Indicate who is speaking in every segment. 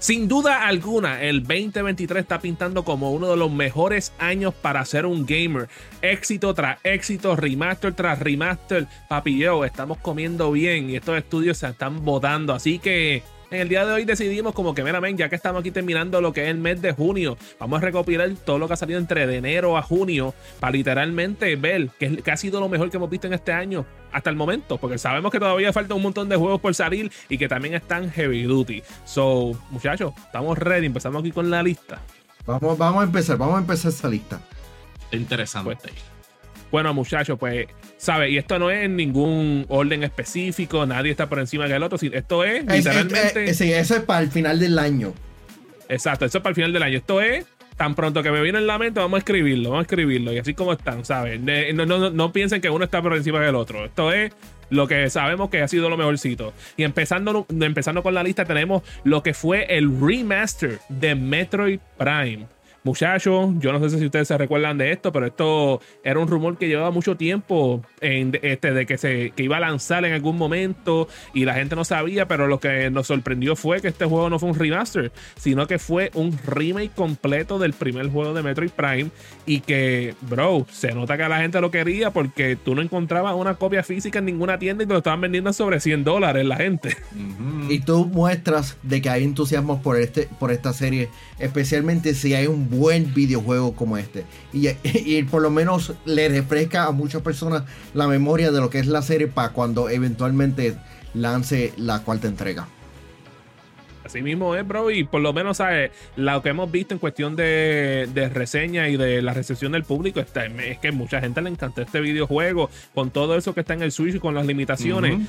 Speaker 1: Sin duda alguna, el 2023 está pintando como uno de los mejores años para ser un gamer. Éxito tras éxito, remaster tras remaster. Papi yo, estamos comiendo bien y estos estudios se están votando. Así que en el día de hoy decidimos como que, mira, ya que estamos aquí terminando lo que es el mes de junio, vamos a recopilar todo lo que ha salido entre de enero a junio para literalmente ver qué, ha sido lo mejor que hemos visto en este año hasta el momento, porque sabemos que todavía falta un montón de juegos por salir y que también están heavy duty. So, muchachos, estamos ready, empezamos aquí con la lista.
Speaker 2: Vamos, vamos a empezar, vamos a empezar esa lista.
Speaker 3: Interesante.
Speaker 1: Pues, bueno, muchachos, pues, ¿sabes? Y esto no es ningún orden específico, nadie está por encima del otro. Esto es, literalmente.
Speaker 2: sí, eso es para el final del año.
Speaker 1: Exacto, eso es para el final del año. Esto es tan pronto que me viene en la mente, vamos a escribirlo, vamos a escribirlo. Y así como están, ¿sabes? No, no, no, piensen que uno está por encima del otro. Esto es lo que sabemos que ha sido lo mejorcito. Y empezando, empezando con la lista, tenemos lo que fue el remaster de Metroid Prime. Muchachos, yo no sé si ustedes se recuerdan de esto, pero esto era un rumor que llevaba mucho tiempo en, este, de que se iba a lanzar en algún momento y la gente no sabía, pero lo que nos sorprendió fue que este juego no fue un remaster, sino que fue un remake completo del primer juego de Metroid Prime y que, bro, se nota que la gente lo quería porque tú no encontrabas una copia física en ninguna tienda y te lo estaban vendiendo sobre 100 dólares la gente.
Speaker 2: Y tú muestras de que hay entusiasmo por, este, por esta serie, especialmente si hay un buen videojuego como este. Y, y, por lo menos le refresca a muchas personas la memoria de lo que es la serie para cuando eventualmente lance la cuarta entrega.
Speaker 1: Así mismo es, bro, y por lo menos, ¿sabes? Lo que hemos visto en cuestión de, de reseña y de la recepción del público está, es que mucha gente le encantó este videojuego con todo eso que está en el Switch y con las limitaciones.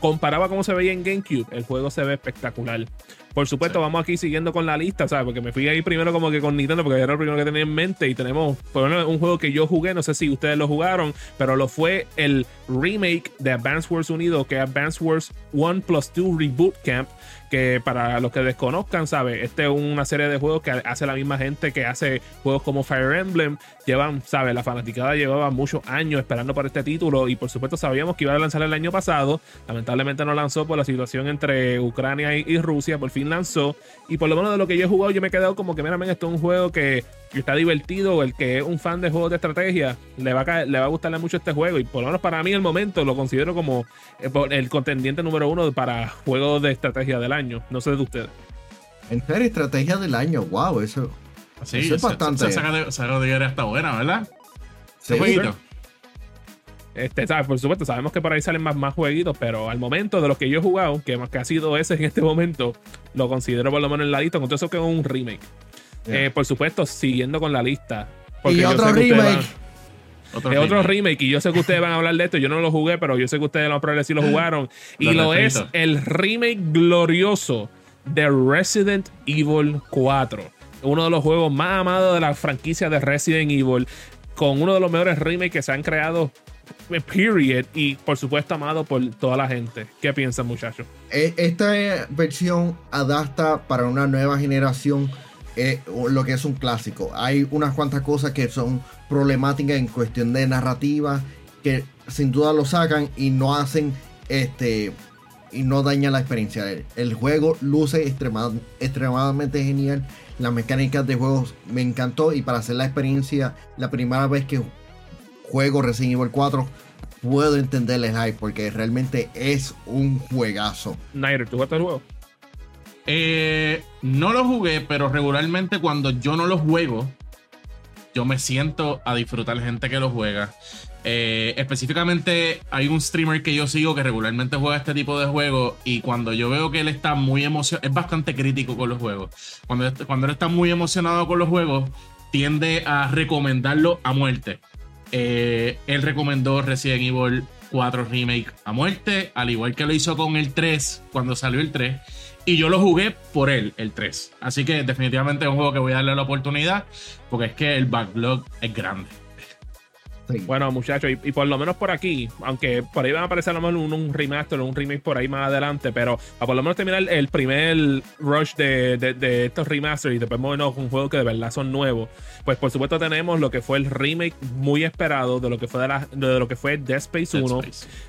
Speaker 1: Comparaba cómo se veía en GameCube, el juego se ve espectacular. Por supuesto, vamos aquí siguiendo con la lista, ¿sabes? Porque me fui ahí primero como que con Nintendo, porque era lo primero que tenía en mente. Y tenemos, por ejemplo, un juego que yo jugué, no sé si ustedes lo jugaron, pero lo fue el remake de Advance Wars Unido, que es Advance Wars 1 Plus 2 Reboot Camp que para los que desconozcan, ¿sabes? Este es una serie de juegos que hace la misma gente que hace juegos como Fire Emblem. Llevan, ¿sabes? La fanaticada llevaba muchos años esperando por este título y por supuesto sabíamos que iba a lanzar el año pasado. Lamentablemente no lanzó por la situación entre Ucrania y, Rusia. Por fin lanzó. Y por lo menos de lo que yo he jugado, yo me he quedado como que, mira, esto es un juego que está divertido, el que es un fan de juegos de estrategia, le va, a, le va a gustarle mucho este juego. Y por lo menos para mí, el momento, lo considero como eh, el contendiente número uno para juegos de estrategia del año. No sé de ustedes.
Speaker 2: En serio, estrategia del año, wow, eso,
Speaker 3: sí, eso es bastante. Esa categoría está buena, ¿verdad? Sí, jueguito.
Speaker 1: Este, ¿sabes? Por supuesto, sabemos que por ahí salen más, más jueguitos, pero al momento de los que yo he jugado, que, que ha sido ese en este momento, lo considero por lo menos en la lista, con todo eso que es un remake. Eh, por supuesto, siguiendo con la lista.
Speaker 2: Y otro remake.
Speaker 1: otro, remake. Y yo sé que ustedes van a hablar de esto. Yo no lo jugué, pero yo sé que ustedes lo probablemente sí lo jugaron. y lo es el remake glorioso de Resident Evil 4. Uno de los juegos más amados de la franquicia de Resident Evil. Con uno de los mejores remakes que se han creado eh, period y por supuesto amado por toda la gente. ¿Qué piensan muchachos?
Speaker 2: E, esta versión adapta para una nueva generación lo que es un clásico. Hay unas cuantas cosas que son problemáticas en cuestión de narrativa que sin duda lo sacan y no hacen este y no dañan la experiencia. El, juego luce extremadamente genial. Las mecánicas de juego me encantó y para hacer la experiencia la primera vez que juego Resident Evil 4 puedo entender el hype porque realmente es un juegazo.
Speaker 1: Nighter, ¿tú jugaste el juego?
Speaker 3: Eh, no lo jugué, pero regularmente cuando yo no lo juego, yo me siento a disfrutar gente que lo juega. Eh, específicamente hay un streamer que yo sigo que regularmente juega este tipo de juegos y cuando yo veo que él está muy emocionado, es bastante crítico con los juegos. Cuando, cuando él está muy emocionado con los juegos, tiende a recomendarlo a muerte. Eh, él recomendó Resident Evil 4 Remake a muerte, al igual que lo hizo con el 3 cuando salió el 3. Y yo lo jugué por él, el 3. Así que definitivamente es un juego que voy a darle la oportunidad porque es que el backlog es grande.
Speaker 1: Bueno, muchachos, y, por lo menos por aquí, aunque por ahí van a aparecer a lo mejor un, remaster o un remake por ahí más adelante, pero a por lo menos terminar el, primer rush de, estos remasters y después movernos con un juego que de verdad son nuevos, pues por supuesto tenemos lo que fue el remake muy esperado de lo que fue de, de lo que fue Dead Space 1.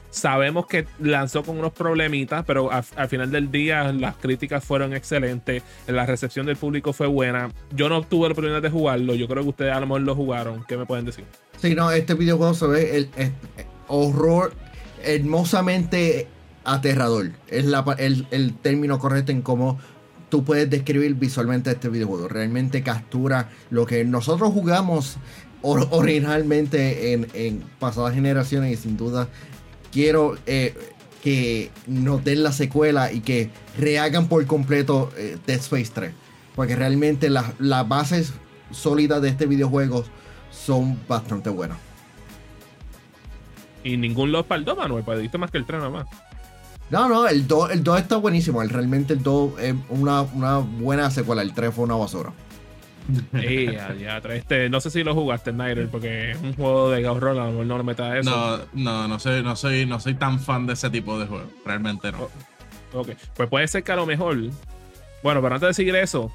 Speaker 1: Sabemos que lanzó con unos problemitas, pero al, final del día las críticas fueron excelentes, la recepción del público fue buena. Yo no tuve la oportunidad de jugarlo, yo creo que ustedes a lo mejor lo jugaron. ¿Qué me pueden decir?
Speaker 2: Sí, no, este videojuego se ve el, horror hermosamente aterrador. Es el, término correcto en cómo tú puedes describir visualmente este videojuego. Realmente captura lo que nosotros jugamos originalmente en, en pasadas generaciones y sin duda quiero eh, que nos den la secuela y que rehagan por completo eh, Dead Space 3. Porque realmente las bases sólidas de este videojuego son bastante buenas.
Speaker 1: Y ningún Lost para el 2, Manuel, pediste más que el 3 nada más.
Speaker 2: No, no, el 2, el 2 está buenísimo. El, realmente el 2 es una, una buena secuela. El 3 fue una basura.
Speaker 1: este, no sé si lo jugaste, Snyder, porque es un juego de Ghost Roll, a lo mejor no lo metas eso.
Speaker 3: No, no, no soy, no soy, no soy tan fan de ese tipo de juego. Realmente no.
Speaker 1: Ok, pues puede ser que a lo mejor. Bueno, pero antes de seguir eso,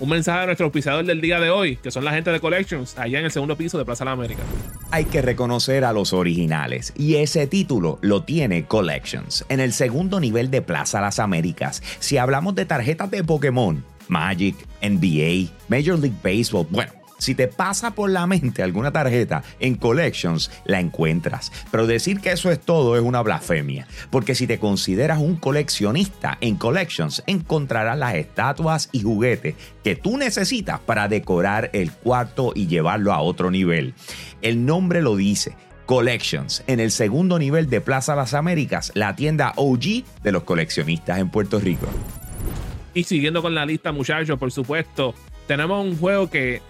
Speaker 1: un mensaje a nuestro auspiciador del día de hoy, que son la gente de Collections, allá en el segundo piso de Plaza de la América.
Speaker 4: Hay que reconocer a los originales, y ese título lo tiene Collections, en el segundo nivel de Plaza Las Américas. Si hablamos de tarjetas de Pokémon, Magic, NBA, Major League Baseball. Bueno, si te pasa por la mente alguna tarjeta en Collections, la encuentras. Pero decir que eso es todo es una blasfemia, porque si te consideras un coleccionista en Collections, encontrarás las estatuas y juguetes que tú necesitas para decorar el cuarto y llevarlo a otro nivel. El nombre lo dice. Collections, en el segundo nivel de Plaza Las Américas, la tienda OG de los coleccionistas en Puerto Rico.
Speaker 1: Y siguiendo con la lista, muchachos, por supuesto, tenemos un juego que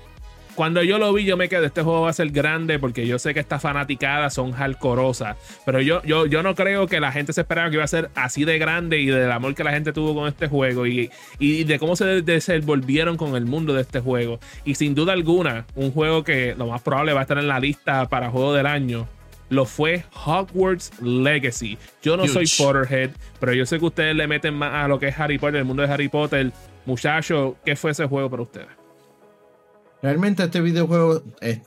Speaker 1: cuando yo lo vi, yo me quedé, este juego va a ser grande porque yo sé que estas fanaticadas son hardcoreosas. Pero yo, yo, yo no creo que la gente se esperaba que iba a ser así de grande y del amor que la gente tuvo con este juego y, y de cómo se desenvolvieron con el mundo de este juego. Y sin duda alguna, un juego que lo más probable va a estar en la lista para juego del año lo fue Hogwarts Legacy. Yo no soy Potterhead, pero yo sé que ustedes le meten más a lo que es Harry Potter, el mundo de Harry Potter. Muchachos, ¿qué fue ese juego para ustedes?
Speaker 2: Realmente este videojuego eh,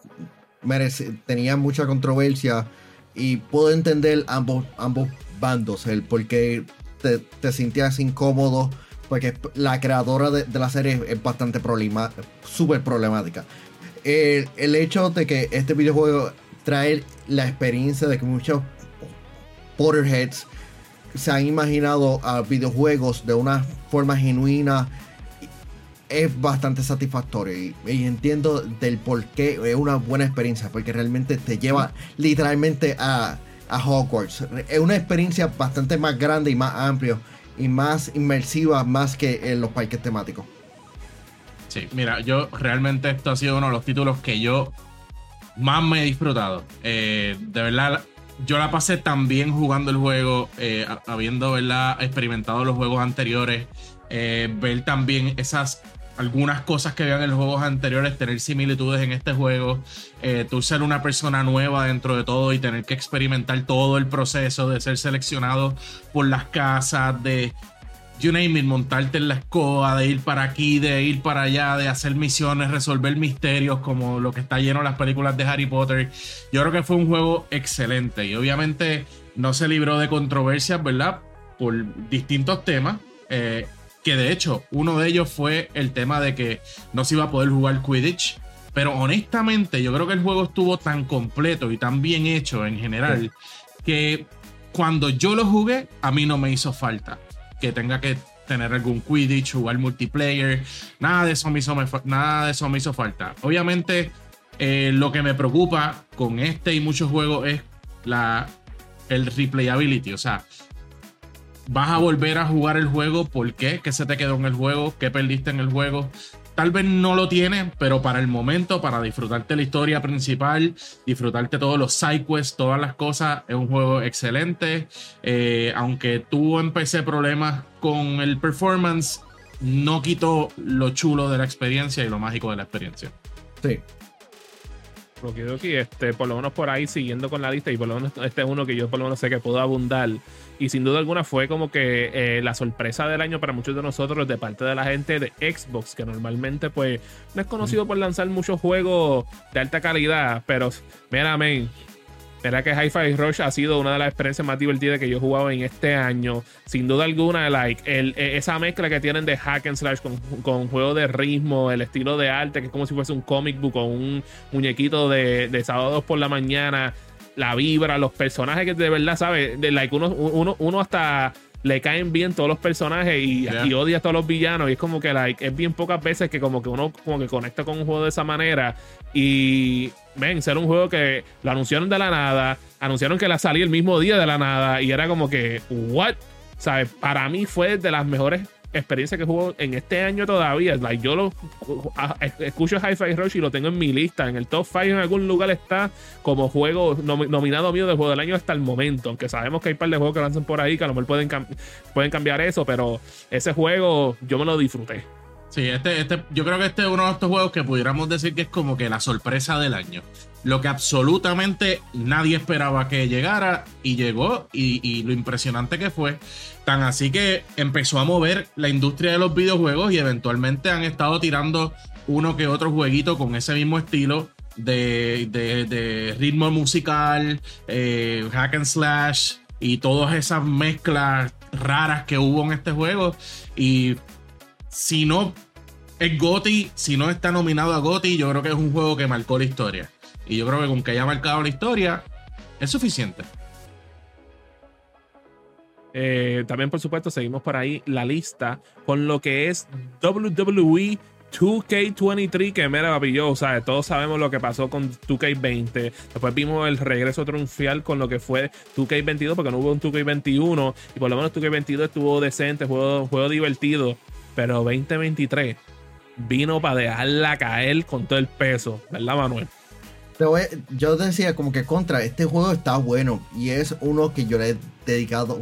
Speaker 2: tenía mucha controversia y puedo entender ambos, ambos bandos, el por qué te, te sentías incómodo, porque la creadora de, la serie es bastante problema, súper problemática. El, el hecho de que este videojuego traer la experiencia de que muchos Potterheads se han imaginado a videojuegos de una forma genuina es bastante satisfactorio y, entiendo del por qué es una buena experiencia porque realmente te lleva literalmente a, Hogwarts. Es una experiencia bastante más grande y más amplia y más inmersiva más que en los parques temáticos.
Speaker 3: Sí, mira, yo realmente esto ha sido uno de los títulos que yo más me he disfrutado. Eh, de verdad, yo la pasé tan bien jugando el juego, eh, habiendo experimentado los juegos anteriores, eh, ver también esas algunas cosas que habían en los juegos anteriores, tener similitudes en este juego, tú ser una persona nueva dentro de todo y tener que experimentar todo el proceso de ser seleccionado por las casas, de you name it, montarte en la escoba, de ir para aquí, de ir para allá, de hacer misiones, resolver misterios como lo que está lleno de las películas de Harry Potter. Yo creo que fue un juego excelente y obviamente no se libró de controversias, ¿verdad? Por distintos temas. Eh, que de hecho, uno de ellos fue el tema de que no se iba a poder jugar Quidditch. Pero honestamente, yo creo que el juego estuvo tan completo y tan bien hecho en general que cuando yo lo jugué, a mí no me hizo falta que tenga que tener algún Quidditch, jugar multiplayer. Nada de eso me hizo, nada de eso me hizo falta. Obviamente, eh, lo que me preocupa con este y muchos juegos es la, el replayability. O sea, vas a volver a jugar el juego. ¿Por qué? ¿Qué se te quedó en el juego? ¿Qué perdiste en el juego? tal vez no lo tiene, pero para el momento, para disfrutarte la historia principal, disfrutarte todos los sidequests, todas las cosas, es un juego excelente. Eh, aunque tuvo en PC problemas con el performance, no quitó lo chulo de la experiencia y lo mágico de la experiencia.
Speaker 2: Sí.
Speaker 1: Okidoki, este, por lo menos por ahí siguiendo con la lista y por lo menos este es uno que yo por lo menos sé que puedo abundar. Y sin duda alguna fue como que eh, la sorpresa del año para muchos de nosotros de parte de la gente de Xbox que normalmente pues no es conocido por lanzar muchos juegos de alta calidad pero mira men Mira que Hi-Fi Rush ha sido una de las experiencias más divertidas que yo he jugado en este año. Sin duda alguna, like, el, e, esa mezcla que tienen de hack and slash con, con juego de ritmo, el estilo de arte, que es como si fuese un comic book o un muñequito de, de sábados por la mañana, la vibra, los personajes que de verdad, ¿sabes? De, like, uno, uno, uno hasta le caen bien todos los personajes y,
Speaker 3: Yeah.
Speaker 1: y odia a todos los villanos. Y es como que like, es bien pocas veces que como que uno como que conecta con un juego de esa manera. Y ven, ser un juego que lo anunciaron de la nada, anunciaron que la salía el mismo día de la nada. Y era como que, what? ¿Sabes? Para mí fue de las mejores experiencias que juego en este año todavía. Like, yo lo escucho Hi-Fi Rush y lo tengo en mi lista. En el top 5 en algún lugar está como juego nomi- nominado mío del juego del año hasta el momento. Aunque sabemos que hay un par de juegos que lanzan por ahí que a lo mejor pueden, pueden cambiar eso. Pero ese juego yo me lo disfruté.
Speaker 3: Sí, este, este, yo creo que este es uno de estos juegos que pudiéramos decir que es como que la sorpresa del año. Lo que absolutamente nadie esperaba que llegara y llegó y, lo impresionante que fue. Tan así que empezó a mover la industria de los videojuegos y eventualmente han estado tirando uno que otro jueguito con ese mismo estilo de, de- ritmo musical, eh, hack and slash y todas esas mezclas raras que hubo en este juego. Y si no es GOTY, si no está nominado a GOTY, yo creo que es un juego que marcó la historia. Y yo creo que con que haya marcado la historia, es suficiente.
Speaker 1: Eh, también, por supuesto, seguimos por ahí la lista con lo que es E WWE 2K23, que mira, papi, o sea, todos sabemos lo que pasó con 2K20. Después vimos el regreso triunfal con lo que fue 2K22, porque no hubo un 2K21. Y por lo menos 2K22 estuvo decente, juego, juego divertido. Pero 2023 vino para dejarla caer con todo el peso, ¿verdad, Manuel?
Speaker 2: Te voy- yo decía como que contra, este juego está bueno y es uno que yo le he dedicado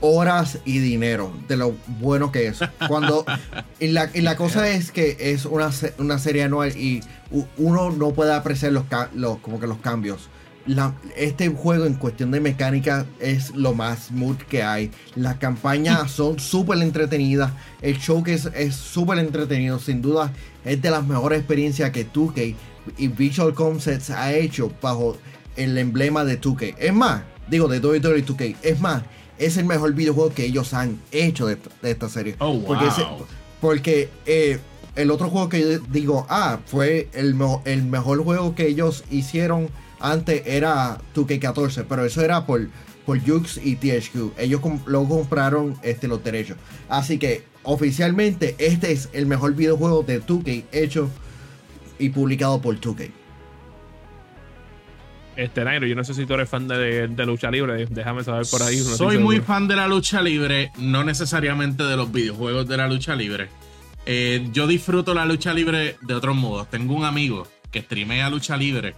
Speaker 2: horas y dinero de lo bueno que es. Cuando y la, y la cosa es que es una, una serie anual y uno no puede apreciar los, los- como que los cambios. La- este juego en cuestión de mecánica es lo más smooth que hay. Las campañas son súper entretenidas. El showcase es súper entretenido. Sin duda es de las mejores experiencias que 2K y Visual Concepts ha hecho bajo el emblema de 2K. Es más, digo de WWE 2K. Es más, es el mejor videojuego que ellos han hecho de, de esta serie.
Speaker 3: Oh, wow.
Speaker 2: Porque, ese- porque, eh, el otro juego que yo digo, ah, fue el, el mejor juego que ellos hicieron antes era 2K14, pero eso era por, por Jux y THQ. Ellos com- luego compraron este, los derechos. Así que oficialmente este es el mejor videojuego de 2K hecho y publicado por 2K.
Speaker 1: Este, Nairo, yo no sé si tú eres fan de, de lucha libre. Déjame saber por ahí. no
Speaker 3: Soy muy
Speaker 1: seguro.
Speaker 3: fan de la lucha libre, no necesariamente de los videojuegos de la lucha libre. Eh, yo disfruto la lucha libre de otros modos. Tengo un amigo que streamea lucha libre.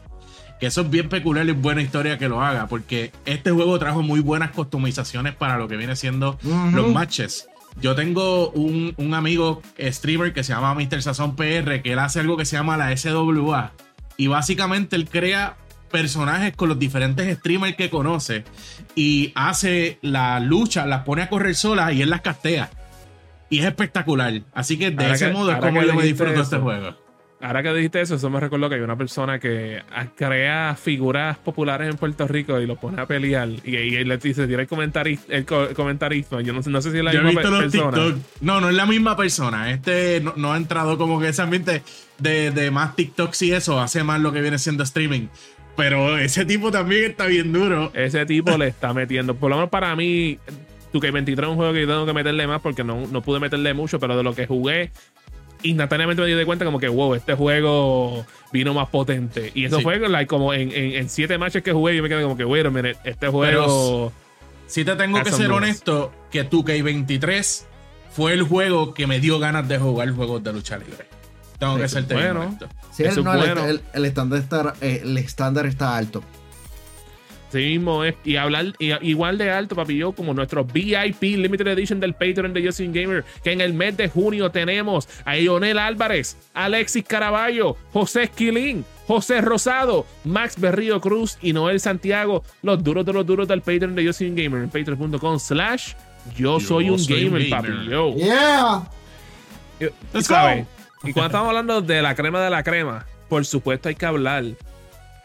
Speaker 3: Que eso es bien peculiar y buena historia que lo haga. Porque este juego trajo muy buenas customizaciones para lo que viene siendo los matches. Yo tengo un, un amigo streamer que se llama Mr. Sazón PR, que él hace algo que se llama la SWA. Y básicamente él crea personajes con los diferentes streamers que conoce y hace la lucha, las pone a correr solas y él las castea. Y es espectacular. Así que de
Speaker 1: Ahora
Speaker 3: ese
Speaker 1: que-
Speaker 3: modo es como yo me disfruto
Speaker 1: eso.
Speaker 3: este juego.
Speaker 1: Ahora que dijiste eso, eso me recordó que hay una persona que crea figuras populares en Puerto Rico y lo pone a pelear. Y, y le dice, tira el comentarista. El co- comentarista. Yo no, sé- no sé si es la
Speaker 3: Yo he
Speaker 1: misma
Speaker 3: visto
Speaker 1: pe-
Speaker 3: los
Speaker 1: persona.
Speaker 3: TikTok. No, no es la misma persona. Este no, no ha entrado como que ese ambiente de, de más TikToks y eso. Hace más lo que viene siendo streaming. Pero ese tipo también está bien duro.
Speaker 1: Ese tipo le está metiendo. Por lo menos para mí, 2K23 es un juego que yo tengo que meterle más porque no, no pude meterle mucho, pero de lo que jugué, instantáneamente me di de cuenta como que, wow, este juego vino más potente. Y eso
Speaker 3: Sí.
Speaker 1: fue like, como en, en, en siete matches que jugué, yo me quedé como que, wait a minute, este juego...
Speaker 3: Si te tengo que ser
Speaker 1: moves.
Speaker 3: honesto, que 2K23 fue el juego que me dio ganas de jugar juegos de lucha libre. Tengo que bien
Speaker 1: bueno.
Speaker 3: honesto.
Speaker 2: Sí,
Speaker 1: Eso
Speaker 2: no,
Speaker 1: es
Speaker 2: el-
Speaker 1: bueno.
Speaker 2: el, el estándar está, eh, el estándar está alto.
Speaker 1: Sí mismo es. Y hablar y- igual de alto, papi, yo, como nuestro VIP Limited Edition del Patreon de Justin Gamer, que en el mes de junio tenemos a Ionel Álvarez, Alexis Caraballo, José Esquilín, José Rosado, Max Berrío Cruz y Noel Santiago, los duros de los duros del Patreon de Yo Soy un Gamer en patreon.com slash Yo Soy un Gamer, papi. Yo.
Speaker 2: Yeah.
Speaker 3: Let's go.
Speaker 1: Y cuando estamos hablando de la crema de la crema, por supuesto hay que hablar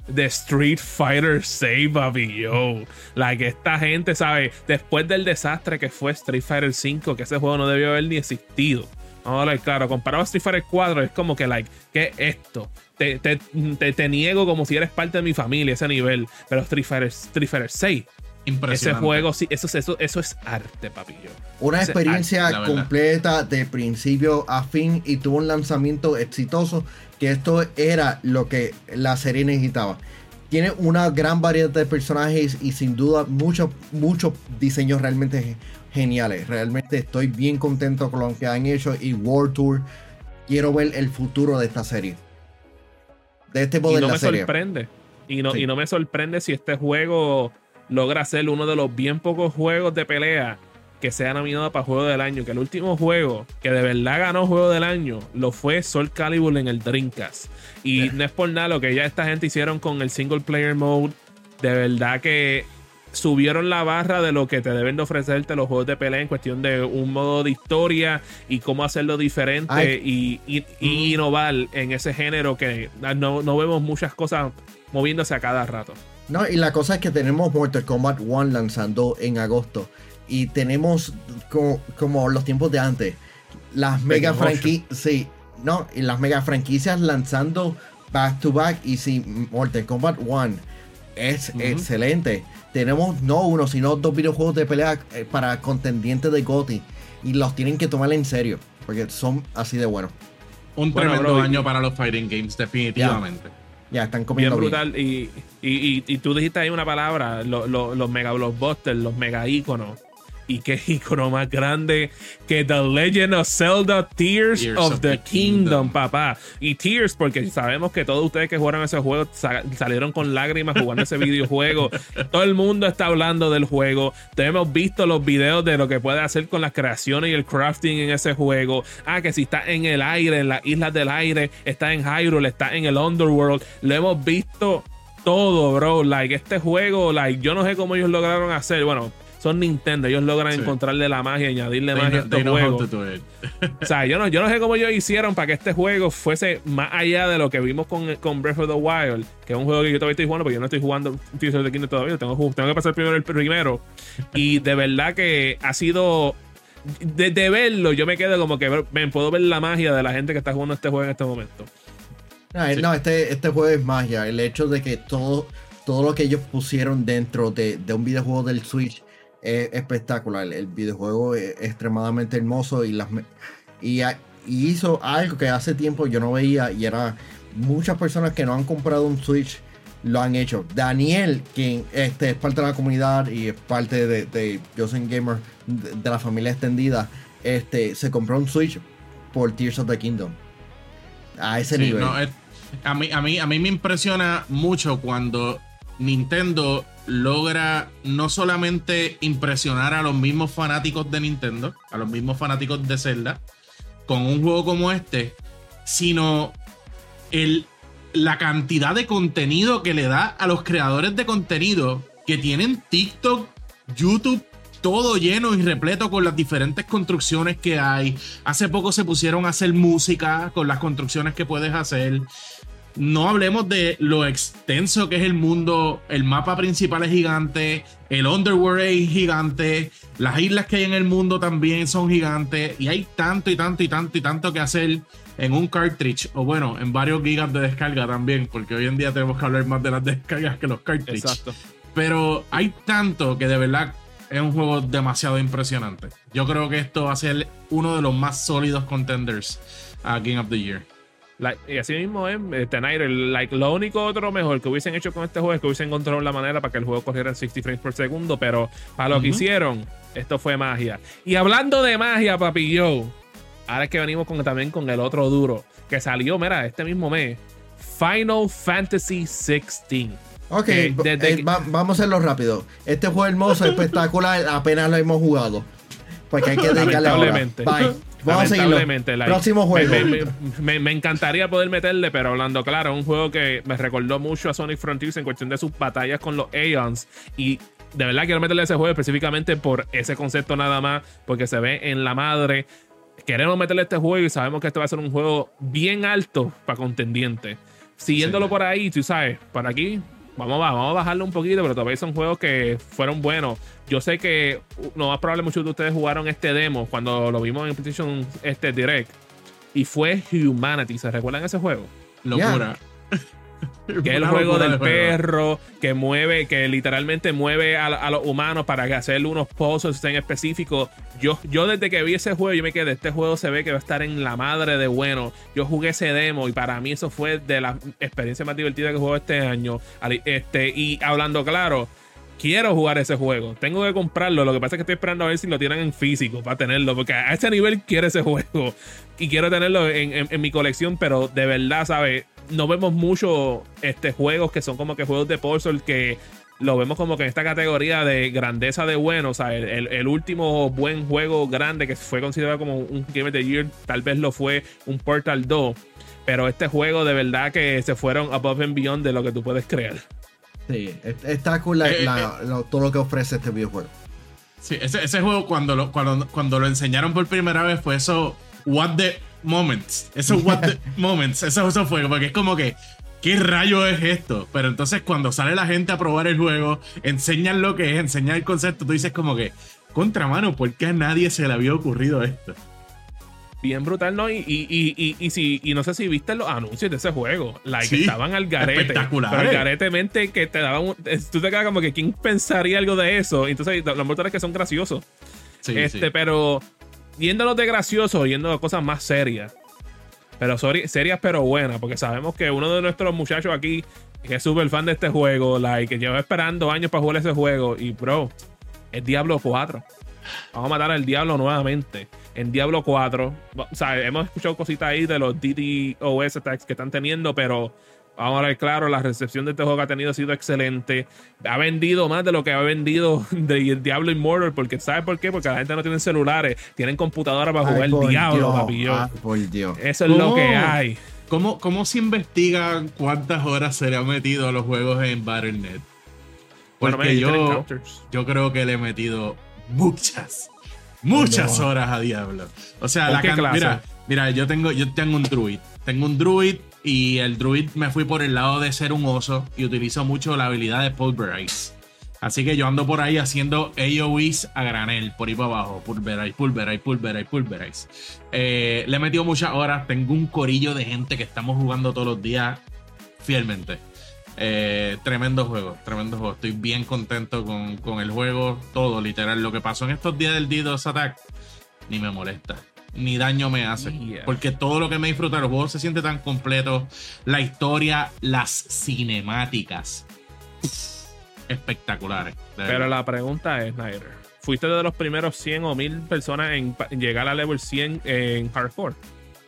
Speaker 1: de Street Fighter 6, papi, yo. Like, esta gente, ¿sabe? Después del desastre que fue Street Fighter 5, que ese juego no debió haber ni existido. Vamos a hablar claro, comparado a Street Fighter 4, es como que, like, ¿qué es esto? Te, te, te- te niego como si eres parte de mi familia, ese nivel. Pero Street Fighter, Street Fighter 6, ese juego, sí, eso, es- eso, eso es arte, papi, yo.
Speaker 2: Una
Speaker 1: Ese-
Speaker 2: experiencia completa de principio a fin y tuvo un lanzamiento exitoso que esto era lo que la serie necesitaba. Tiene una gran variedad de personajes y sin duda muchos muchos diseños realmente ge- geniales. Realmente estoy bien contento con lo que han hecho y World Tour. Quiero ver el futuro de esta serie. De este
Speaker 1: y
Speaker 2: modelo
Speaker 1: no
Speaker 2: de
Speaker 1: me
Speaker 2: serie.
Speaker 1: sorprende. Y no,
Speaker 2: Sí.
Speaker 1: y no me sorprende si este juego logra ser uno de los bien pocos juegos de pelea que sea nominado para Juego del Año. Que el último juego que de verdad ganó Juego del Año lo fue Soul Calibur en el Dreamcast. Y no es por nada lo que ya esta gente hicieron con el single player mode. De verdad que subieron la barra de lo que te deben de ofrecerte los juegos de pelea en cuestión de un modo de historia y cómo hacerlo diferente
Speaker 2: Ay.
Speaker 1: y, y- y innovar en ese género que no, no vemos muchas cosas moviéndose a cada rato.
Speaker 2: No, y la cosa es que tenemos Mortal Kombat 1 lanzando en agosto. Y tenemos co- como, los tiempos de antes. Las mega franquicias. Sí, no, y las mega franquicias lanzando back to back. Y si Mortal Kombat 1 es excelente. Tenemos no uno, sino dos videojuegos de pelea eh, para contendientes de GOTY. Y los tienen que tomar en serio. Porque son así de buenos.
Speaker 3: Un
Speaker 1: Bueno,
Speaker 3: tremendo
Speaker 1: bro, y-
Speaker 3: año para los fighting games, definitivamente.
Speaker 2: Ya, están comiendo bien.
Speaker 1: brutal. Y, y, y- y tú dijiste ahí una palabra, lo- lo- los mega blockbusters, los mega íconos. Y qué ícono más grande que The Legend of Zelda Tears,
Speaker 3: Tears
Speaker 1: of,
Speaker 3: of
Speaker 1: the,
Speaker 3: the
Speaker 1: Kingdom,
Speaker 3: Kingdom.
Speaker 1: papá. Y Tears, porque sabemos que todos ustedes que jugaron ese juego sa- salieron con lágrimas jugando ese videojuego. Todo el mundo está hablando del juego. Te hemos visto los videos de lo que puede hacer con las creaciones y el crafting en ese juego. Ah, que si está en el aire, en las islas del aire, está en Hyrule, está en el Underworld. Lo hemos visto todo, bro. Like, este juego, like, yo no sé cómo ellos lograron hacer. Bueno, son Nintendo, ellos logran
Speaker 3: Sí.
Speaker 1: encontrarle la magia, añadirle
Speaker 3: They
Speaker 1: magia a estos juegos. O sea, yo no, yo no sé cómo ellos hicieron para que este juego fuese más allá de lo que vimos con, con Breath of the Wild, que es un juego que yo todavía estoy jugando, porque yo no estoy jugando Tears of the Kingdom todavía, tengo, tengo que pasar primero el primero. Y de verdad que ha sido. De, de verlo, yo me quedo como que ven, puedo ver la magia de la gente que está jugando este juego en este momento.
Speaker 2: No,
Speaker 3: Sí.
Speaker 2: no, este, este juego es magia. El hecho de que todo, todo lo que ellos pusieron dentro de, de un videojuego del Switch es espectacular. El videojuego es extremadamente hermoso y, las, y, hizo algo que hace tiempo yo no veía y era muchas personas que no han comprado un Switch lo han hecho. Daniel, quien este, es parte de la comunidad y es parte de, de Soy Gamer, de, de la familia extendida, este, se compró un Switch por Tears of the Kingdom. A ese
Speaker 3: Sí,
Speaker 2: nivel.
Speaker 3: no, es- a, mí, a, mí, a mí me impresiona mucho cuando Nintendo logra no solamente impresionar a los mismos fanáticos de Nintendo, a los mismos fanáticos de Zelda, con un juego como este, sino el, la cantidad de contenido que le da a los creadores de contenido que tienen TikTok, YouTube, todo lleno y repleto con las diferentes construcciones que hay. Hace poco se pusieron a hacer música con las construcciones que puedes hacer. No hablemos de lo extenso que es el mundo. El mapa principal es gigante. El Underworld es gigante. Las islas que hay en el mundo también son gigantes. Y hay tanto y tanto y tanto y tanto que hacer en un cartridge. O bueno, en varios gigas de descarga también. Porque hoy en día tenemos que hablar más de las descargas que los cartridges.
Speaker 1: Exacto.
Speaker 3: Pero hay tanto que de verdad es un juego demasiado impresionante. Yo creo que esto va a ser uno de los más sólidos contenders a Game of the Year.
Speaker 1: Like, y así mismo es, eh, Tenaire, like, lo único otro mejor que hubiesen hecho con este juego es que hubiesen encontrado la manera para que el juego corriera en 60 frames por segundo, pero para lo que
Speaker 3: Ujú.
Speaker 1: hicieron, esto fue magia. Y hablando de magia, papi yo, ahora es que venimos con, también con el otro duro, que salió, mira, este mismo mes, Final Fantasy 16.
Speaker 2: Ok,
Speaker 1: Eh,
Speaker 2: eh,
Speaker 1: que-
Speaker 2: va- vamos a hacerlo rápido. Este juego hermoso, espectacular, apenas lo hemos jugado. Porque hay que dedicarle ahora. Bye. Vamos a.
Speaker 1: Lamentablemente, like,
Speaker 2: Próximo juego.
Speaker 1: Me, me- me- me encantaría poder meterle, pero hablando claro, un juego que me recordó mucho a Sonic Frontiers en cuestión de sus batallas con los Aeons. Y de verdad quiero meterle ese juego específicamente por ese concepto nada más, porque se ve en la madre. Queremos meterle este juego y sabemos que este va a ser un juego bien alto para contendientes. Siguiéndolo
Speaker 3: Sí.
Speaker 1: por ahí, tú sabes, por aquí, vamos a, vamos a bajarlo un poquito, pero todavía son juegos que fueron buenos. Yo sé que uh, lo más probable muchos de ustedes jugaron este demo cuando lo vimos en PlayStation este Direct. Y fue Humanity. ¿Se recuerdan ese juego?
Speaker 3: Locura.
Speaker 1: Que es el juego del perro que mueve, que literalmente mueve a, a los humanos para que hacerle unos puzzles en específico. Yo, yo desde que vi ese juego, yo me quedé, este juego se ve que va a estar en la madre de bueno. Yo jugué ese demo y para mí eso fue de las experiencias más divertidas que juego este año. Este, y hablando claro, quiero jugar ese juego. Tengo que comprarlo. Lo que pasa es que estoy esperando a ver si lo tienen en físico para tenerlo. Porque a ese nivel quiero ese juego. Y quiero tenerlo en, mi colección. Pero de verdad, ¿sabes? No vemos mucho este, juegos que son como que juegos de puzzle que lo vemos como que en esta categoría de grandeza de bueno. O sea, el, el- último buen juego grande que fue considerado como un Game of the Year, tal vez lo fue un Portal 2. Pero este juego de verdad que se fueron above and beyond de lo que tú puedes crear.
Speaker 2: Sí, es- está cool la-
Speaker 3: Eh,
Speaker 2: la- lo- todo lo que ofrece este videojuego.
Speaker 3: Sí, ese, ese juego cuando lo, cuando, cuando lo enseñaron por primera vez fue eso, what the moments. Eso, what the moments. Eso, eso fue, porque es como que, ¿qué rayo es esto? Pero entonces cuando sale la gente a probar el juego, enseñan lo que es, enseñan el concepto, tú dices como que, contramano, ¿por qué a nadie se le había ocurrido esto?
Speaker 1: Bien brutal, ¿no? Y, y, y, y, y si, y no sé si viste los anuncios de ese juego. Like,
Speaker 3: Sí,
Speaker 1: estaban al garete.
Speaker 3: espectaculares.
Speaker 1: Pero al garetemente que te daban. un- Tú te quedas como que, ¿quién pensaría algo de eso? Entonces, los mortales que son graciosos.
Speaker 3: Sí,
Speaker 1: este,
Speaker 3: sí.
Speaker 1: pero. Yéndolos de gracioso, yendo a cosas más serias. Pero sorry- serias, pero buenas. Porque sabemos que uno de nuestros muchachos aquí, que es súper fan de este juego, like, que lleva esperando años para jugar ese juego. Y, bro, es Diablo 4. Vamos a matar al Diablo nuevamente. En Diablo 4. O sea, hemos escuchado cositas ahí de los DDoS attacks que están teniendo, pero vamos a ver claro, la recepción de este juego que ha tenido ha sido excelente. Ha vendido más de lo que ha vendido de Diablo Immortal, porque ¿sabes por qué? Porque la gente no tiene celulares, tienen computadoras para jugar
Speaker 2: Ay, por
Speaker 1: Diablo,
Speaker 2: Dios,
Speaker 1: papi. yo.
Speaker 2: ay, por Dios.
Speaker 1: Eso es lo que hay.
Speaker 3: ¿Cómo, ¿Cómo se investigan cuántas horas se le ha metido a los juegos en Battle.net?
Speaker 1: Bueno,
Speaker 3: Porque
Speaker 1: man, can
Speaker 3: yo, yo creo que le he metido muchas, muchas
Speaker 2: No.
Speaker 3: horas a Diablo. O sea,
Speaker 1: ¿Con
Speaker 3: la can-
Speaker 1: clase?
Speaker 3: mira, mira, yo tengo, yo tengo un druid. Tengo un druid y el druid me fui por el lado de ser un oso y utilizo mucho la habilidad de Pulverize. Así que yo ando por ahí haciendo AoEs a granel, por ahí para abajo. Pulverize, pulverize, pulverize, pulverize. Eh, le he metido muchas horas. Tengo un corillo de gente que estamos jugando todos los días fielmente. Eh, tremendo juego, tremendo juego. Estoy bien contento con, con el juego, todo, literal. Lo que pasó en estos días del DDoS Attack ni me molesta, ni daño me hace.
Speaker 1: Yeah.
Speaker 3: Porque todo lo que me disfruta, el juego se siente tan completo. La historia, las cinemáticas, espectaculares.
Speaker 1: Pero la pregunta es, Snyder, ¿fuiste de los primeros 100 o 1000 personas en, en llegar a level 100 en hardcore?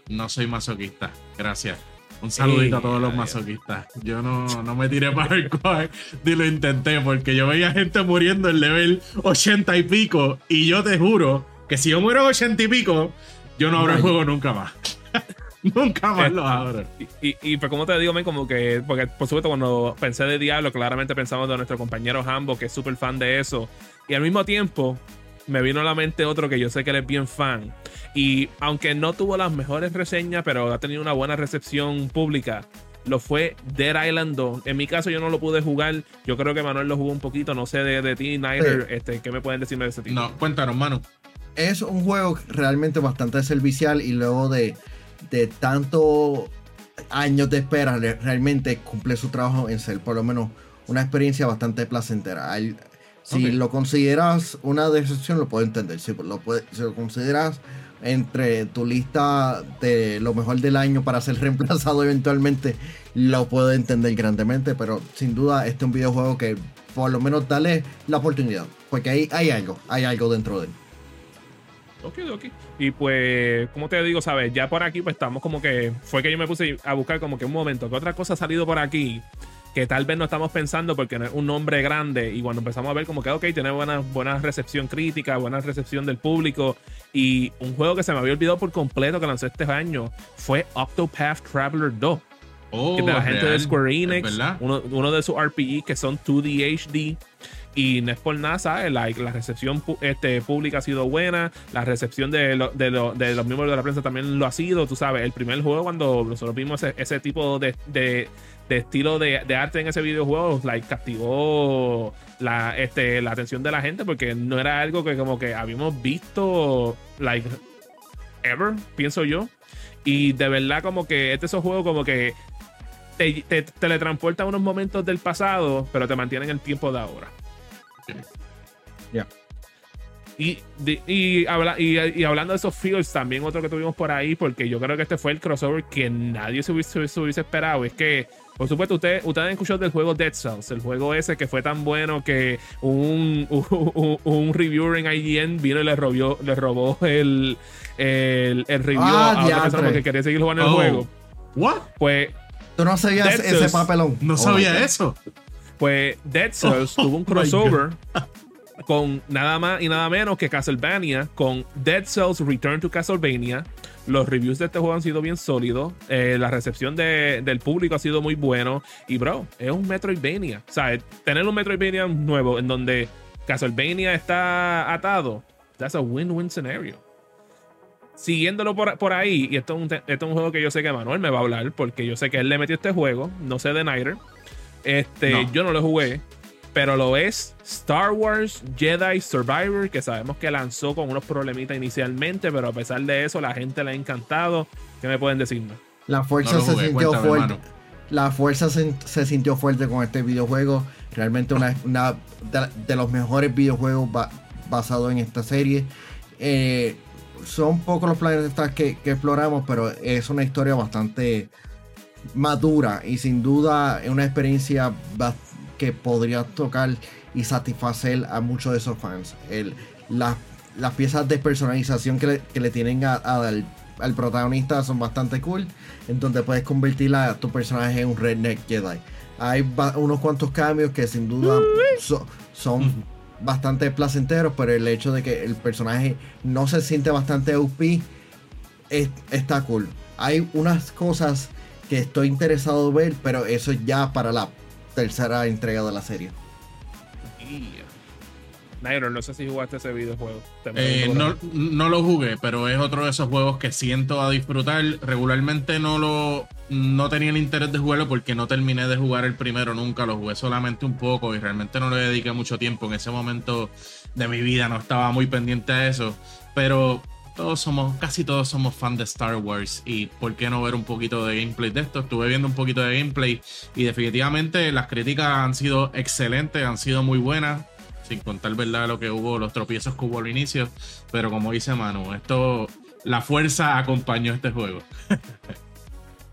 Speaker 3: No soy masoquista, gracias. Un saludito a todos los masoquistas. Yo no, no me tiré para el hardcore ni lo intenté porque yo veía gente muriendo en level 80 y pico y yo te juro que si yo muero en 80 y pico, yo no abro el juego nunca más. nunca más lo abro.
Speaker 1: Y, y, y, pues como te digo, men, como que, porque por supuesto cuando pensé de Diablo, claramente pensamos de nuestro compañero Hambo, que es súper fan de eso. Y al mismo tiempo, me vino a la mente otro que yo sé que él es bien fan. Y aunque no tuvo las mejores reseñas, pero ha tenido una buena recepción pública, lo fue Dead Island 2. En mi caso yo no lo pude jugar. Yo creo que Manuel lo jugó un poquito. No sé de, de ti, Nider, este, ¿qué me pueden decirme de ese tipo?
Speaker 3: No, cuéntanos, mano.
Speaker 2: Es un juego realmente bastante servicial y luego de, de tantos años de espera, re- realmente cumple su trabajo en ser por lo menos una experiencia bastante placentera. Hay- si lo consideras una decepción, lo puedo entender. Si lo, puede- si lo consideras entre tu lista de lo mejor del año para ser reemplazado eventualmente, lo puedo entender grandemente, pero sin duda este es un videojuego que por lo menos dale la oportunidad, porque ahí hay algo, hay algo dentro de él.
Speaker 1: Ok, ok. Y pues, como te digo, sabes, ya por aquí, pues estamos como que. Fue que yo me puse a buscar como que un momento, que otra cosa ha salido por aquí. Que tal vez no estamos pensando porque no es un nombre grande y cuando empezamos a ver como que, ok, tiene buena, buena recepción crítica, buena recepción del público y un juego que se me había olvidado por completo que lanzó este año fue Octopath Traveler 2.
Speaker 3: Oh,
Speaker 1: que de la gente de Square Enix, uno, uno de sus RPG que son 2D HD. Y no es por nada, ¿sabes? La, la recepción este, pública ha sido buena. La recepción de, lo- de, lo- de los miembros de la prensa también lo ha sido. Tú sabes, el primer juego, cuando nosotros vimos ese, ese tipo de, de- de estilo de, de arte en ese videojuego, like, castigó la, este, la atención de la gente porque no era algo que como que habíamos visto, like, ever, pienso yo. Y de verdad, como que este es un juego como que te, te teletransporta a unos momentos del pasado, pero te mantiene en el tiempo de ahora.
Speaker 2: Ya.
Speaker 1: Y, de- y, habla- y, y hablando de esos feels, también otro que tuvimos por ahí, porque yo creo que este fue el crossover que nadie se hubiese, se hubiese esperado. Es que, por supuesto, ustedes, ustedes han escuchado del juego Dead Cells, el juego ese que fue tan bueno que un, un, un reviewer en IGN vino y le robó, le robó el, el, el review
Speaker 2: Ah,
Speaker 1: a otra persona porque quería seguir jugando el
Speaker 3: Oh.
Speaker 1: juego.
Speaker 3: ¿What?
Speaker 1: Pues
Speaker 2: Tú no sabías
Speaker 1: Dead
Speaker 2: ese
Speaker 1: Cells.
Speaker 2: papelón.
Speaker 3: No
Speaker 2: Oh
Speaker 3: sabía eso.
Speaker 1: Pues Dead Cells
Speaker 3: Oh,
Speaker 1: tuvo un crossover con nada más y nada menos que Castlevania, con Dead Cells Return to Castlevania. Los reviews de este juego han sido bien sólidos. eh, la recepción de- del público ha sido muy bueno. Y bro, es un Metroidvania. O sea, tener un Metroidvania nuevo en donde Castlevania está atado, that's a win-win scenario. Siguiéndolo por, por ahí, y esto es, un, esto es un juego que yo sé que Manuel me va a hablar, porque yo sé que él le metió este juego, no sé de Nighter. Este,
Speaker 3: No.
Speaker 1: yo no lo jugué, pero lo es Star Wars Jedi Survivor, que sabemos que lanzó con unos problemitas inicialmente, pero a pesar de eso, la gente le ha encantado. ¿Qué me pueden decir?
Speaker 2: La fuerza
Speaker 3: No
Speaker 2: se
Speaker 3: jugué,
Speaker 2: sintió fuerte. La fuerza se, se sintió fuerte con este videojuego. Realmente una, una de, de los mejores videojuegos ba- basados en esta serie. Eh, son pocos los planetas que, que exploramos, pero es una historia bastante madura y sin duda es una experiencia bas- que podría tocar y satisfacer a muchos de esos fans. El, la- las piezas de personalización que le, que le tienen a- a- al, al protagonista son bastante cool. Entonces puedes convertir a tu personaje en un redneck Jedi. Hay unos cuantos cambios que sin duda so- son bastante placenteros, pero el hecho de que el personaje no se siente bastante OP es- está cool. Hay unas cosas que estoy interesado en ver, pero eso ya para la tercera entrega de la serie.
Speaker 1: Nighter, no sé si jugaste ese videojuego.
Speaker 3: Eh, no, no lo jugué, pero es otro de esos juegos que siento a disfrutar. Regularmente no lo no tenía el interés de jugarlo porque no terminé de jugar el primero nunca, lo jugué solamente un poco y realmente no le dediqué mucho tiempo. En ese momento de mi vida no estaba muy pendiente a eso, pero todos somos, casi todos somos fan de Star Wars y por qué no ver un poquito de gameplay de esto. Estuve viendo un poquito de gameplay y definitivamente las críticas han sido excelentes, han sido muy buenas sin contar verdad lo que hubo, los tropiezos que hubo al inicio. Pero como dice Manu, esto, la fuerza acompañó este juego.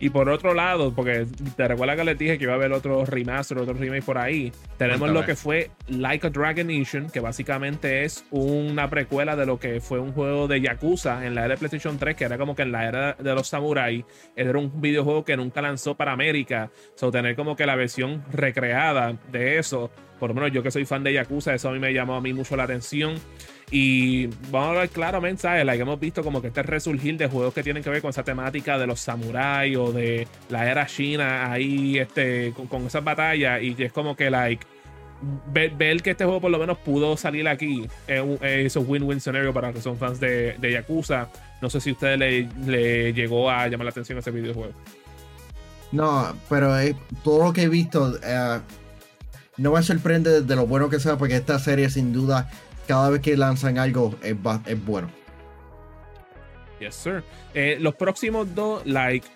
Speaker 1: Y por otro lado, porque te recuerda que les dije que iba a haber otro remaster, otro remake por ahí. Tenemos
Speaker 3: Cuéntame.
Speaker 1: lo que fue Like a Dragon Nation, que básicamente es una precuela de lo que fue un juego de Yakuza en la era de PlayStation 3, que era como que en la era de los samuráis. Era un videojuego que nunca lanzó para América. So, tener como que la versión recreada de eso, por lo menos yo que soy fan de Yakuza, eso a mí me llamó a mí mucho la atención. Y vamos a ver claramente, ¿sabes? Like, hemos visto como que este resurgir de juegos que tienen que ver con esa temática de los samuráis o de la era china ahí, este, con, esas batallas. Y es como que, like, ver, ver que este juego por lo menos pudo salir aquí es un, win-win scenario para los que son fans de, de Yakuza. No sé si a ustedes le, le llegó a llamar la atención ese videojuego.
Speaker 2: No, pero eh, todo lo que he visto eh, no me sorprende de lo bueno que sea, porque esta serie sin duda, cada vez que lanzan algo es, es bueno.
Speaker 1: Yes, sir. Eh, los próximos dos, like,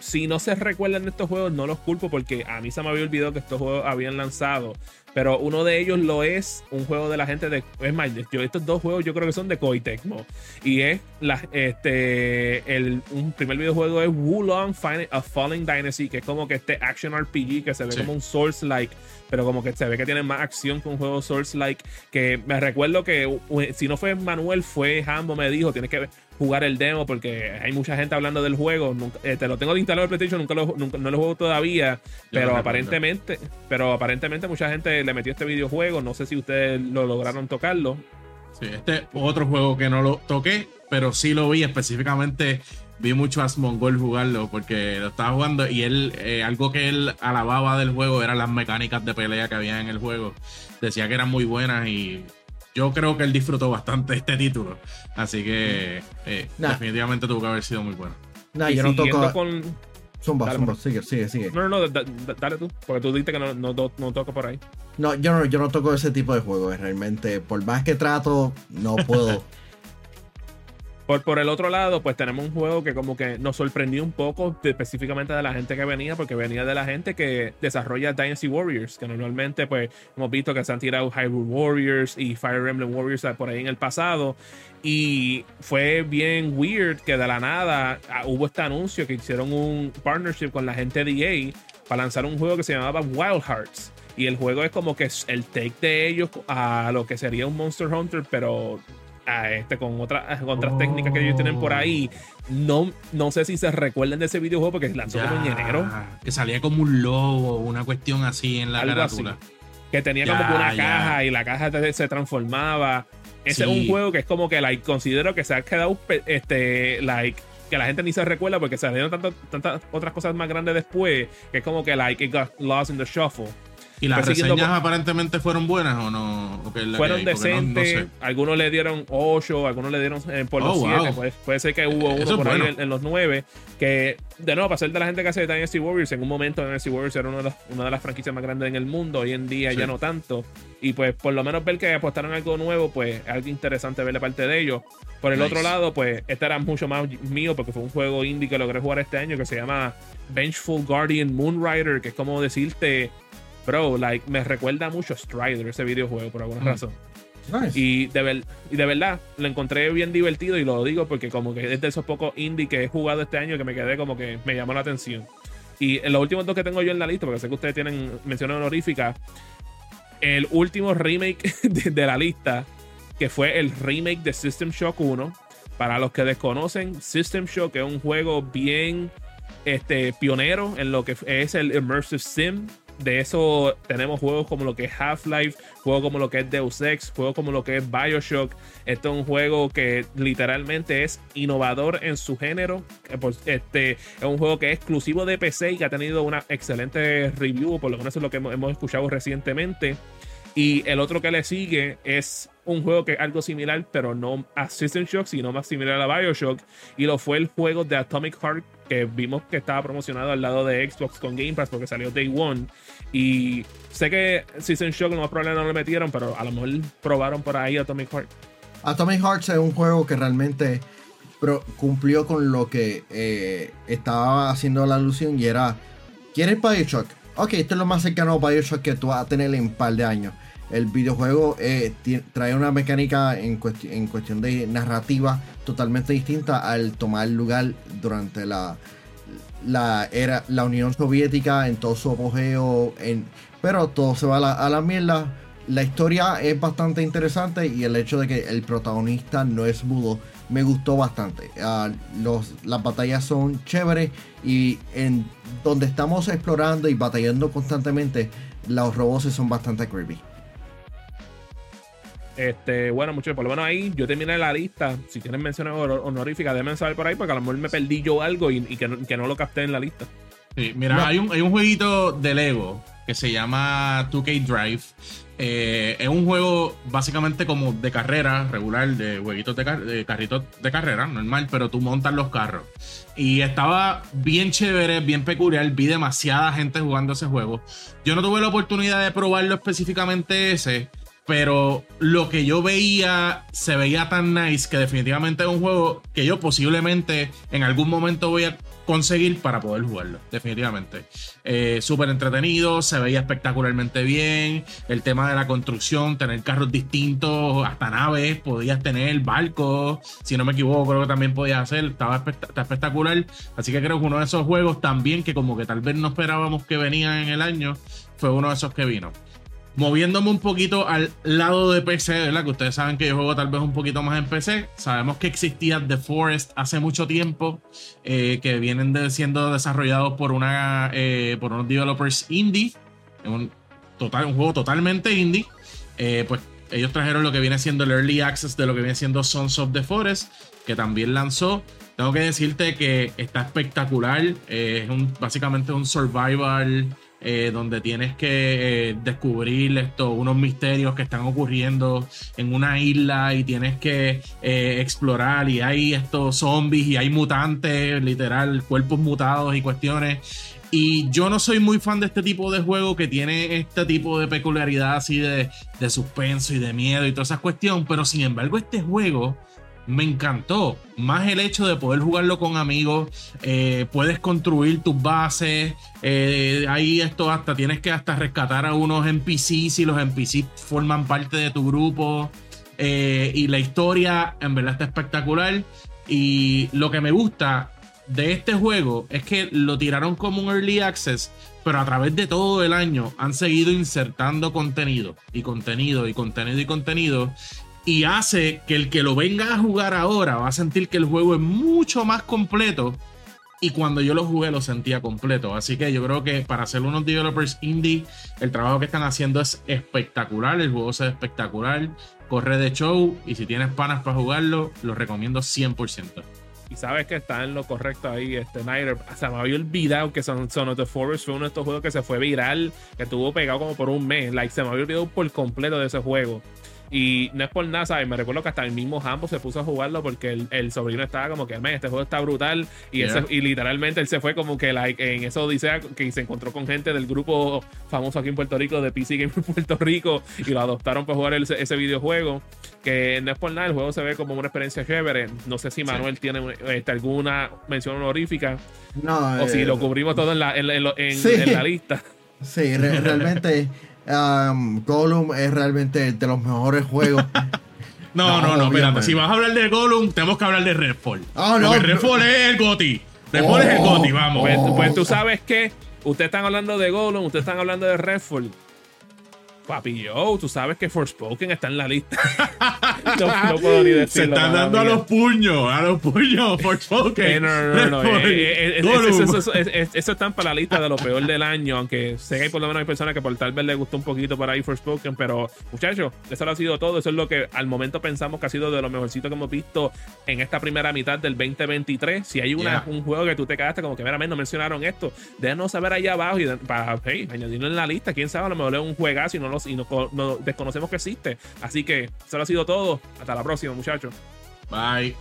Speaker 1: si no se recuerdan de estos juegos, no los culpo porque a mí se me había olvidado que estos juegos habían lanzado. Pero uno de ellos lo es un juego de la gente de. Es más, yo, estos dos juegos yo creo que son de Koei Tecmo. Y es la, este, el, un primer videojuego es Wulong Fin- A Falling Dynasty, que es como que este action RPG que se ve
Speaker 3: Sí.
Speaker 1: como un Source-like, pero como que se ve que tiene más acción que un juego Source-like. Que me recuerdo que si no fue Manuel, fue Hambo, me dijo: tienes que jugar el demo porque hay mucha gente hablando del juego. Nunca- eh, te lo tengo de instalado en PlayStation, nunca lo, nunca- no lo juego todavía, pero aparentemente, pero aparentemente mucha gente le metió este videojuego. No sé si ustedes lo lograron tocarlo.
Speaker 3: Sí, este otro juego que no lo toqué, pero sí lo vi específicamente. Vi mucho a Asmongol jugarlo porque lo estaba jugando y él, eh, algo que él alababa del juego eran las mecánicas de pelea que había en el juego. Decía que eran muy buenas y yo creo que él disfrutó bastante este título. Así que eh,
Speaker 2: Nah.
Speaker 3: definitivamente tuvo que haber sido muy bueno.
Speaker 2: Nah,
Speaker 1: y
Speaker 2: yo no toco.
Speaker 1: con.
Speaker 2: Zumba,
Speaker 1: Dale,
Speaker 2: zumba, sigue, sigue, sigue.
Speaker 1: No, no, no, da- da- dale tú, porque tú dijiste que no, no, no, no toco por ahí.
Speaker 2: No, yo no, yo no toco ese tipo de juegos. Realmente, por más que trato, no puedo.
Speaker 1: Por, por el otro lado, pues tenemos un juego que como que nos sorprendió un poco específicamente de la gente que venía, porque venía de la gente que desarrolla Dynasty Warriors, que normalmente pues hemos visto que se han tirado Hyrule Warriors y Fire Emblem Warriors por ahí en el pasado. Y fue bien weird que de la nada ah, hubo este anuncio que hicieron un partnership con la gente de EA para lanzar un juego que se llamaba Wild Hearts. Y el juego es como que es el take de ellos a lo que sería un Monster Hunter, pero a este con, otra, con otras
Speaker 3: Oh.
Speaker 1: técnicas que ellos tienen por ahí. No, no sé si se recuerden de ese videojuego porque lanzó como en enero.
Speaker 3: Que salía como un lobo, una cuestión así en la
Speaker 1: Algo
Speaker 3: carátula.
Speaker 1: Que tenía
Speaker 3: Ya,
Speaker 1: como que una
Speaker 3: ya.
Speaker 1: caja y la caja se transformaba. Ese
Speaker 3: Sí.
Speaker 1: es un juego que es como que like, considero que se ha quedado este, like, que la gente ni se recuerda porque salieron tantas, tantas otras cosas más grandes después que es como que like it got lost in the shuffle.
Speaker 3: ¿Y las reseñas
Speaker 1: con-
Speaker 3: aparentemente fueron buenas o no? ¿O la-
Speaker 1: Fueron
Speaker 3: no- no
Speaker 1: decentes,
Speaker 3: sé.
Speaker 1: algunos le dieron 8, algunos le dieron eh, por los
Speaker 3: Oh,
Speaker 1: 7.
Speaker 3: wow.
Speaker 1: Puede, puede ser que hubo
Speaker 3: Eh,
Speaker 1: uno por ahí en, en los 9. Que, de nuevo, para ser de la gente que hace Dynasty Warriors, en un momento Dynasty Warriors era una de, las, una de las franquicias más grandes en el mundo. Hoy en día
Speaker 3: Sí.
Speaker 1: ya no tanto. Y pues, por lo menos ver que apostaron algo nuevo, pues es algo interesante ver de parte de ellos. Por el
Speaker 3: Nice.
Speaker 1: otro lado, pues este era mucho más mío porque fue un juego indie que logré jugar este año que se llama Vengeful Guardian Moonrider, que es como decirte. Bro, like, me recuerda mucho a Strider ese videojuego por alguna
Speaker 3: Mm.
Speaker 1: razón.
Speaker 2: Nice.
Speaker 1: Y de, ver- y de verdad, lo encontré bien divertido y lo digo porque como que es de esos pocos indie que he jugado este año que me quedé como que me llamó la atención. Y en los últimos dos que tengo yo en la lista, porque sé que ustedes tienen mención honorífica, el último remake de, de la lista, que fue el remake de System Shock 1. Para los que desconocen, System Shock es un juego bien este, pionero en lo que es el Immersive Sim. De eso tenemos juegos como lo que es Half-Life, juegos como lo que es Deus Ex, juegos como lo que es Bioshock. Esto es un juego que literalmente es innovador en su género. Eh, Este, es un juego que es exclusivo de PC y que ha tenido una excelente review, por lo menos es lo que hemos escuchado recientemente. Y el otro que le sigue es un juego que es algo similar, pero no a System Shock, sino más similar a Bioshock. Y lo fue el juego de Atomic Heart, que vimos que estaba promocionado al lado de Xbox con Game Pass porque salió Day One. Y sé que System Shock lo más probable no lo metieron, pero a lo mejor probaron por ahí Atomic Heart.
Speaker 2: Atomic Hearts es un juego que realmente cumplió con lo que eh, estaba haciendo la alusión y era, ¿quieres Bioshock? Ok, esto es lo más cercano a Bioshock que tú vas a tener en un par de años. El videojuego eh, trae una mecánica en, cuesti- en cuestión de narrativa totalmente distinta al tomar lugar durante la, la era la Unión Soviética en todo su apogeo pero todo se va a la, a la mierda. La historia es bastante interesante y el hecho de que el protagonista no es mudo me gustó bastante. Ah, las batallas son chéveres y en donde estamos explorando y batallando constantemente los robots son bastante creepy
Speaker 1: Este, bueno, muchachos, por lo menos ahí yo terminé la lista. Si tienen menciones honor- honoríficas, déjenme saber por ahí, porque a lo mejor me perdí yo algo y, y que, no, que no lo capté en la lista.
Speaker 3: Sí, mira,
Speaker 2: No.
Speaker 3: hay, un, hay un jueguito de Lego que se llama 2K Drive. Eh, es un juego básicamente como de carrera regular, de jueguitos de, car- de carritos de carrera, normal, pero tú montas los carros. Y estaba bien chévere, bien peculiar. Vi demasiada gente jugando ese juego. Yo no tuve la oportunidad de probarlo específicamente ese, pero lo que yo veía se veía tan nice que definitivamente es un juego que yo posiblemente en algún momento voy a conseguir para poder jugarlo, definitivamente. Eh, Súper entretenido, se veía espectacularmente bien, el tema de la construcción, tener carros distintos, hasta naves, podías tener barcos, si no me equivoco, creo que también podías hacer, estaba espect- espectacular, así que creo que uno de esos juegos también que como que tal vez no esperábamos que venían en el año, fue uno de esos que vino. Moviéndome un poquito al lado de PC, ¿verdad? Que ustedes saben que yo juego tal vez un poquito más en PC. Sabemos que existía The Forest hace mucho tiempo, eh, que vienen siendo desarrollados por, una, eh, por unos developers indie. Un, un juego totalmente indie. Eh, pues ellos trajeron lo que viene siendo el early access de lo que viene siendo Sons of the Forest, que también lanzó. Tengo que decirte que está espectacular. es un, básicamente un survival eh, donde tienes que eh, descubrir esto, unos misterios que están ocurriendo en una isla y tienes que eh, explorar y hay estos zombies y hay mutantes, literal, cuerpos mutados y cuestiones. Y yo no soy muy fan de este tipo de juego que tiene este tipo de peculiaridad así de, de suspenso y de miedo y toda esa cuestión, pero sin embargo este juego me encantó. Más el hecho de poder jugarlo con amigos, eh, puedes construir tus bases, eh, ahí esto hasta tienes que hasta rescatar a unos NPCs y los NPCs forman parte de tu grupo. Eh, y la historia en verdad está espectacular. Y lo que me gusta de este juego es que lo tiraron como un early access, pero a través de todo el año han seguido insertando contenido y contenido y contenido y contenido y hace que el que lo venga a jugar ahora va a sentir que el juego es mucho más completo. Y cuando yo lo jugué lo sentía completo. Así que yo creo que para ser unos developers indie, el trabajo que están haciendo es espectacular. El juego es espectacular. Corre de show. Y si tienes panas para jugarlo, lo recomiendo 100%.
Speaker 1: Y sabes que está en lo correcto ahí, este Snyder. Se me había olvidado que Son, Son of the Forest fue uno de estos juegos que se fue viral, que estuvo pegado como por un mes. Like, se me había olvidado por completo de ese juego. Y no es por nada, ¿sabes? Me recuerdo que hasta el mismo Hambo se puso a jugarlo porque el, sobrino estaba como que, este juego está brutal. Y, y literalmente él se fue como que like, en esa odisea que se encontró con gente del grupo famoso aquí en Puerto Rico, de PC Game Puerto Rico, y lo adoptaron para jugar ese videojuego. Que no es por nada, el juego se ve como una experiencia chévere. No sé si Manuel tiene este, alguna mención honorífica. No, o si eh, lo cubrimos todo en la, en, en la lista.
Speaker 2: Sí, realmente um, Gollum es realmente de los mejores juegos.
Speaker 3: no, no, no, espérate. Si vas a hablar de Gollum, tenemos que hablar de Redfall. Oh, no, Porque Redfall es el Goti. Redfall es el oh. Goti, vamos.
Speaker 1: Pues, pues, tú sabes que ustedes están hablando de Gollum, ustedes están hablando de Redfall. Papi, yo, tú sabes que Forspoken está en la lista.
Speaker 3: no, puedo ni decirlo. Se están dando a los puños, a los puños, Forspoken. Eh, no, no, no.
Speaker 1: Eh, eh, eso está para la lista de lo peor del año, aunque sé que por lo menos hay personas que por tal vez les gustó un poquito por ahí Forspoken, pero muchachos, eso ha sido todo. Eso es lo que al momento pensamos que ha sido de lo mejorcito que hemos visto en esta primera mitad del 2023. Si hay una, un juego que tú te quedaste como que, mira, no mencionaron esto, déjanos saber ahí abajo y para hey, añadirlo en la lista. Quién sabe, a lo mejor es un juegazo y no y no, no desconocemos que existe. Así que eso ha sido todo. Hasta la próxima, muchachos.
Speaker 3: Bye.